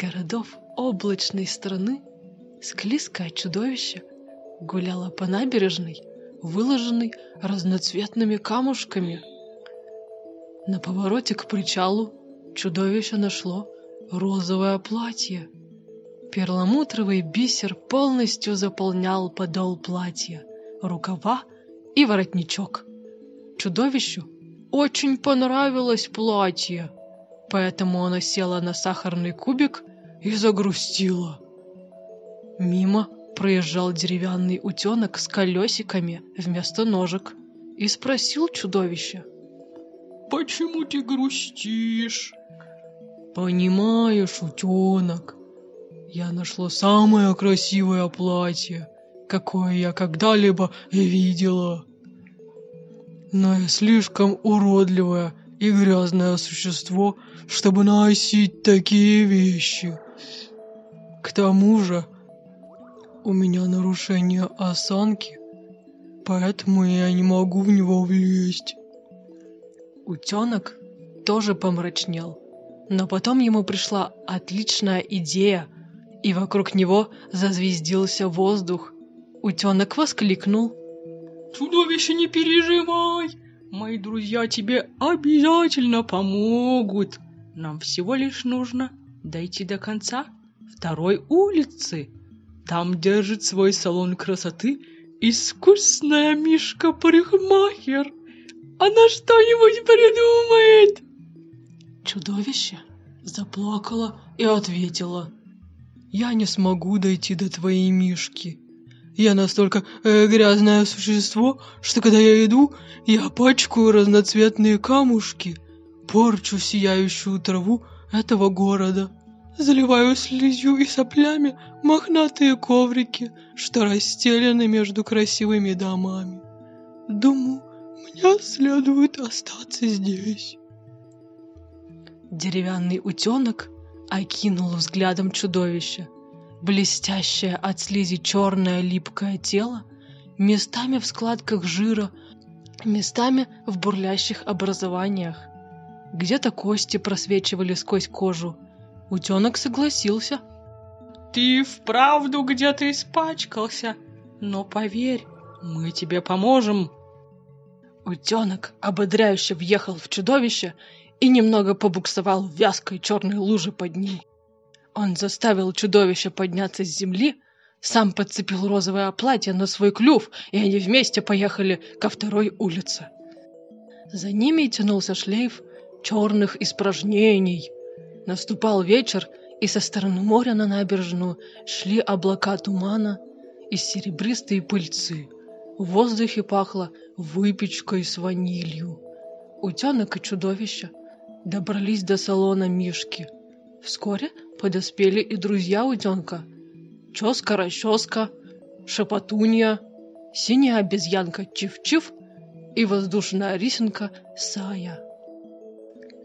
Городов облачной страны склизкое чудовище гуляло по набережной, выложенной разноцветными камушками. На повороте к причалу чудовище нашло розовое платье. Перламутровый бисер полностью заполнял подол платья, рукава и воротничок. Чудовищу очень понравилось платье, поэтому она села на сахарный кубик и загрустила. Мимо проезжал деревянный утенок с колесиками вместо ножек и спросил чудовище. «Почему ты грустишь?» «Понимаешь, утенок, я нашла самое красивое платье, какое я когда-либо видела. Но я слишком уродливое и грязное существо, чтобы носить такие вещи. К тому же у меня нарушение осанки, поэтому я не могу в него влезть. Утенок тоже помрачнел, но потом ему пришла отличная идея, и вокруг него зазвездился воздух. Утенок воскликнул. «Чудовище, не переживай! Мои друзья тебе обязательно помогут! Нам всего лишь нужно дойти до конца второй улицы. Там держит свой салон красоты искусная мишка-парикмахер. Она что-нибудь придумает!» Чудовище заплакало и ответило. «Я не смогу дойти до твоей мишки. Я настолько э, грязное существо, что когда я иду, я пачкаю разноцветные камушки, порчу сияющую траву этого города, заливаю слизью и соплями мохнатые коврики, что расстелены между красивыми домами. Думаю, мне следует остаться здесь. Деревянный утенок окинул взглядом чудовище. Блестящее от слизи черное липкое тело, местами в складках жира, местами в бурлящих образованиях. Где-то кости просвечивали сквозь кожу. Утенок согласился. «Ты вправду где-то испачкался, но поверь, мы тебе поможем». Утенок ободряюще въехал в чудовище и немного побуксовал в вязкой черной луже под ним. Он заставил чудовище подняться с земли, сам подцепил розовое платье на свой клюв, и они вместе поехали ко второй улице. За ними тянулся шлейф черных испражнений. Наступал вечер, и со стороны моря на набережную шли облака тумана и серебристые пыльцы. В воздухе пахло выпечкой с ванилью. Утенок и чудовище добрались до салона Мишки. Вскоре подоспели и друзья утенка. Ческа-расческа, шепотунья, синяя обезьянка Чив-Чив и воздушная рисенка Сая.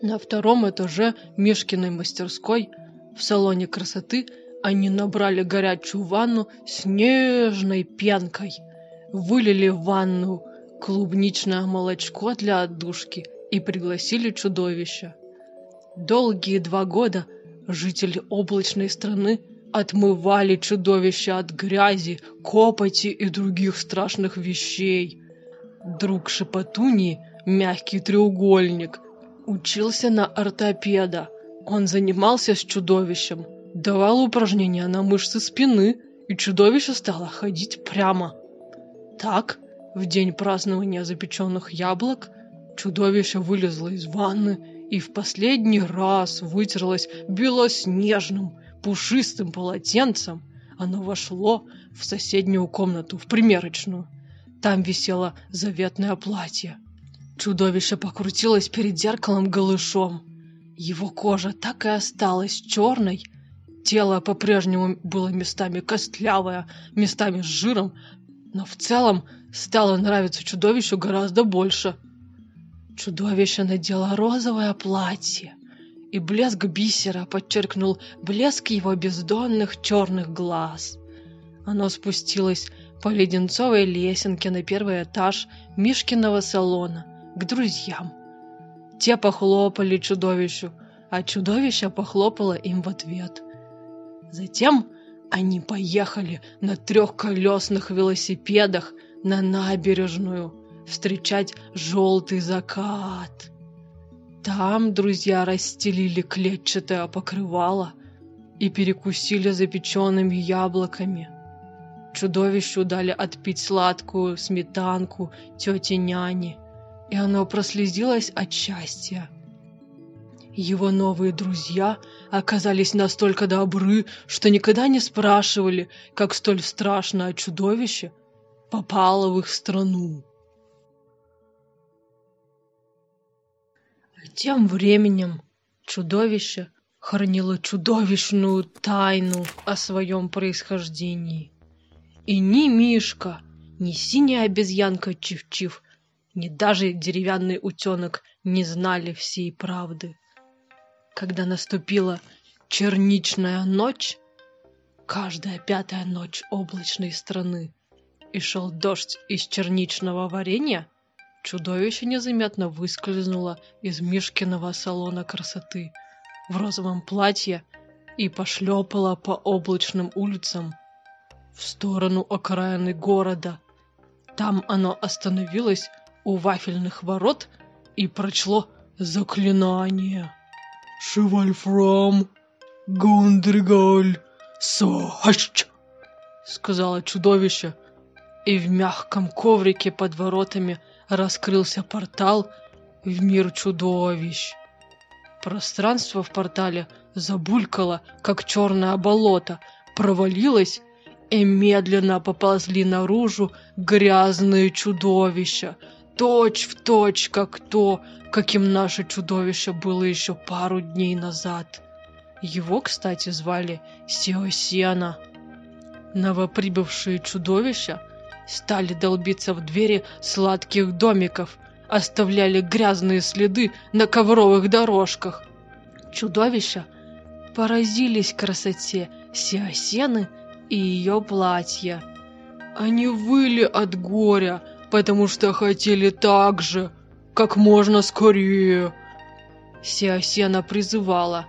На втором этаже Мишкиной мастерской в салоне красоты они набрали горячую ванну с нежной пенкой, вылили в ванну клубничное молочко для отдушки и пригласили чудовище. Долгие два года жители облачной страны отмывали чудовище от грязи, копоти и других страшных вещей. Друг Шепотунии, мягкий треугольник, учился на ортопеда. Он занимался с чудовищем, давал упражнения на мышцы спины, и чудовище стало ходить прямо. Так, в день празднования запеченных яблок, чудовище вылезло из ванны и в последний раз вытерлось белоснежным, пушистым полотенцем. Оно вошло в соседнюю комнату, в примерочную. Там висело заветное платье. Чудовище покрутилось перед зеркалом голышом. Его кожа так и осталась черной. Тело по-прежнему было местами костлявое, местами с жиром, но в целом стало нравиться чудовищу гораздо больше. Чудовище надело розовое платье, и блеск бисера подчеркнул блеск его бездонных черных глаз. Оно спустилось по леденцовой лесенке на первый этаж Мишкиного салона к друзьям. Те похлопали чудовищу, а чудовище похлопало им в ответ. Затем они поехали на трехколесных велосипедах на набережную встречать желтый закат. Там друзья расстелили клетчатое покрывало и перекусили запеченными яблоками. Чудовищу дали отпить сладкую сметанку тети няни, и оно прослезилось от счастья. Его новые друзья оказались настолько добры, что никогда не спрашивали, как столь страшное чудовище попало в их страну. Тем временем чудовище хранило чудовищную тайну о своем происхождении. И ни Мишка, ни синяя обезьянка Чив-Чив, ни даже деревянный утенок не знали всей правды. Когда наступила черничная ночь, каждая пятая ночь облачной страны, и шел дождь из черничного варенья, чудовище незаметно выскользнуло из Мишкиного салона красоты в розовом платье и пошлепало по облачным улицам в сторону окраины города. Там оно остановилось у вафельных ворот и прочло заклинание. «Шевальфрам, Гондригаль, Сач!» — сказала чудовище, и в мягком коврике под воротами раскрылся портал в мир чудовищ. Пространство в портале забулькало, как черное болото, провалилось, и медленно поползли наружу грязные чудовища, точь в точь, как то, каким наше чудовище было еще пару дней назад. Его, кстати, звали Сиосена. Новоприбывшие чудовища стали долбиться в двери сладких домиков, оставляли грязные следы на ковровых дорожках. Чудовища поразились красоте Сиосены и ее платья. Они выли от горя, потому что хотели так же, как можно скорее. Сиосена призывала.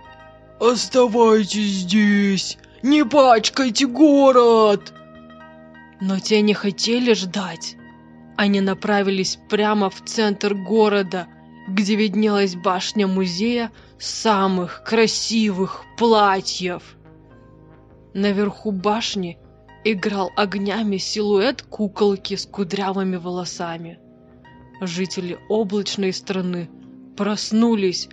«Оставайтесь здесь! Не пачкайте город!» Но те не хотели ждать. Они направились прямо в центр города, где виднелась башня музея самых красивых платьев. Наверху башни играл огнями силуэт куколки с кудрявыми волосами. Жители облачной страны проснулись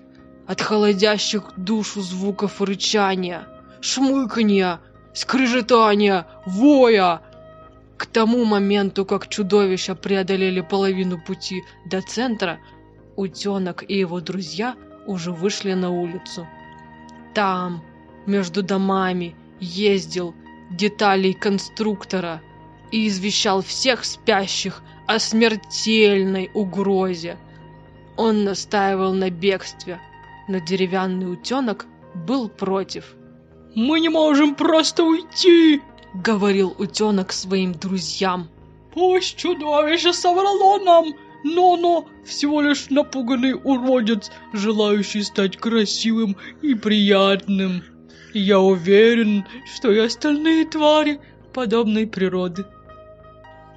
от холодящих душу звуков рычания, шмыканья, скрежетания, воя. К тому моменту, как чудовища преодолели половину пути до центра, утенок и его друзья уже вышли на улицу. Там, между домами, ездил деталей конструктора и извещал всех спящих о смертельной угрозе. Он настаивал на бегстве, но деревянный утенок был против. «Мы не можем просто уйти!» — говорил утенок своим друзьям. «Пусть чудовище соврало нам, но оно всего лишь напуганный уродец, желающий стать красивым и приятным». Я уверен, что и остальные твари подобной природы.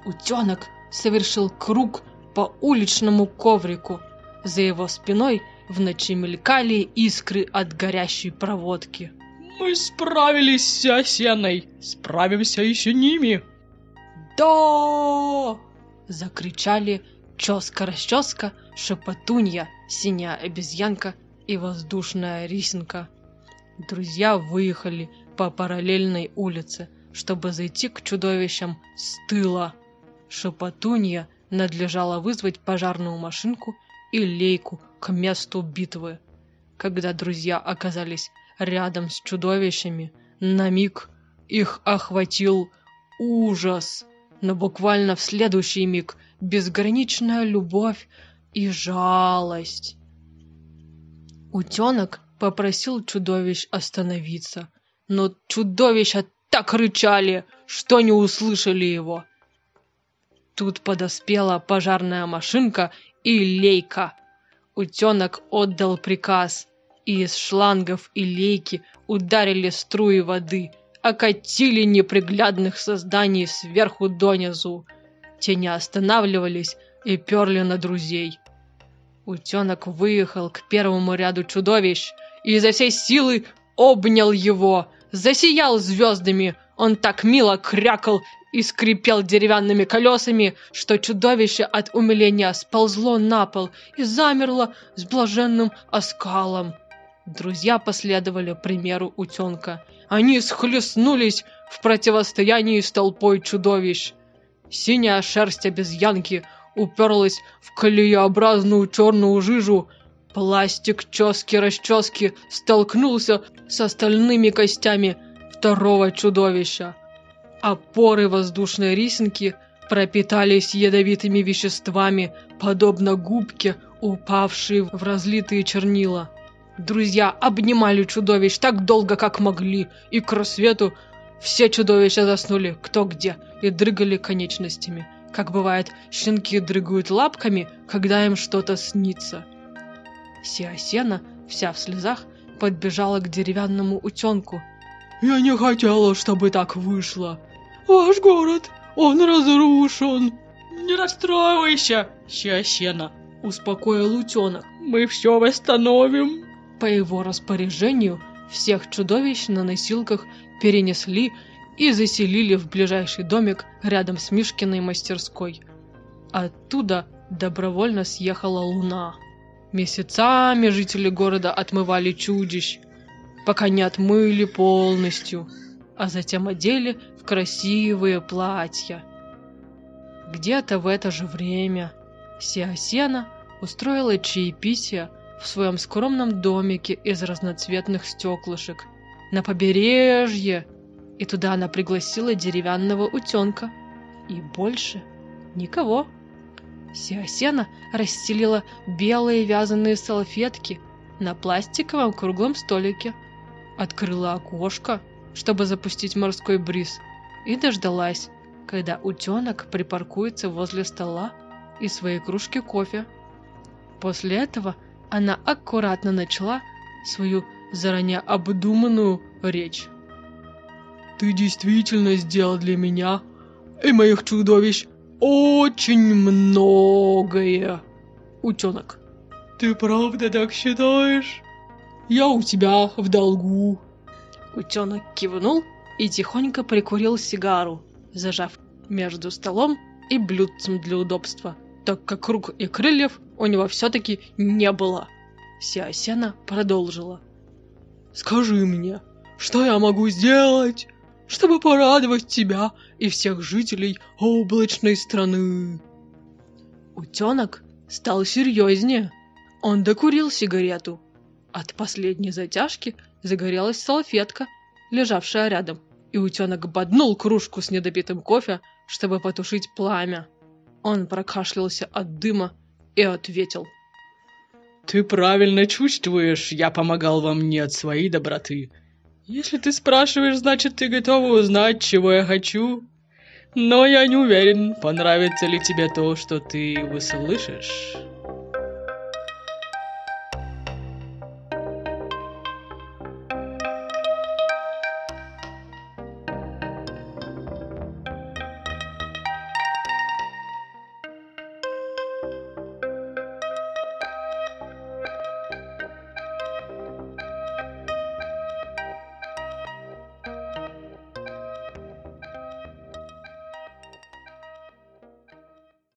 Утенок совершил круг по уличному коврику. За его спиной в ночи мелькали искры от горящей проводки. Мы справились с осеной, справимся еще ними. Да! Закричали ческа-расческа, шепотунья, синяя обезьянка и воздушная рисинка. Друзья выехали по параллельной улице, чтобы зайти к чудовищам с тыла. Шепотунья надлежало вызвать пожарную машинку и лейку к месту битвы. Когда друзья оказались рядом с чудовищами, на миг их охватил ужас, но буквально в следующий миг безграничная любовь и жалость. Утенок попросил чудовищ остановиться, но чудовища так рычали, что не услышали его. Тут подоспела пожарная машинка и лейка. Утенок отдал приказ, и из шлангов и лейки ударили струи воды, окатили неприглядных созданий сверху донизу. Те не останавливались и перли на друзей. Утенок выехал к первому ряду чудовищ и изо всей силы обнял его, засиял звездами. Он так мило крякал и скрипел деревянными колесами, что чудовище от умиления сползло на пол и замерло с блаженным оскалом. Друзья последовали примеру утенка. Они схлестнулись в противостоянии с толпой чудовищ. Синяя шерсть обезьянки уперлась в колееобразную черную жижу. Пластик чески-расчески столкнулся с остальными костями второго чудовища. Опоры воздушной рисинки пропитались ядовитыми веществами, подобно губке, упавшей в разлитые чернила. Друзья обнимали чудовищ так долго, как могли, и к рассвету все чудовища заснули кто где и дрыгали конечностями. Как бывает, щенки дрыгают лапками, когда им что-то снится. Сиасена, вся в слезах, подбежала к деревянному утенку. «Я не хотела, чтобы так вышло. Ваш город, он разрушен». «Не расстраивайся, Сиасена», — успокоил утенок. «Мы все восстановим». По его распоряжению всех чудовищ на носилках перенесли и заселили в ближайший домик рядом с Мишкиной мастерской. Оттуда добровольно съехала луна. Месяцами жители города отмывали чудищ, пока не отмыли полностью, а затем одели в красивые платья. Где-то в это же время Сиасена устроила чаепитие в своем скромном домике из разноцветных стеклышек на побережье, и туда она пригласила деревянного утенка. И больше никого. Сиасена расстелила белые вязаные салфетки на пластиковом круглом столике, открыла окошко, чтобы запустить морской бриз, и дождалась, когда утенок припаркуется возле стола и своей кружки кофе. После этого она аккуратно начала свою заранее обдуманную речь. «Ты действительно сделал для меня и моих чудовищ очень многое, утенок. Ты правда так считаешь? Я у тебя в долгу». Утенок кивнул и тихонько прикурил сигару, зажав между столом и блюдцем для удобства – так как рук и крыльев у него все-таки не было. Сиасена продолжила. «Скажи мне, что я могу сделать, чтобы порадовать тебя и всех жителей облачной страны?» Утенок стал серьезнее. Он докурил сигарету. От последней затяжки загорелась салфетка, лежавшая рядом, и утенок боднул кружку с недопитым кофе, чтобы потушить пламя. Он прокашлялся от дыма и ответил. «Ты правильно чувствуешь, я помогал вам не от своей доброты. Если ты спрашиваешь, значит, ты готова узнать, чего я хочу. Но я не уверен, понравится ли тебе то, что ты услышишь».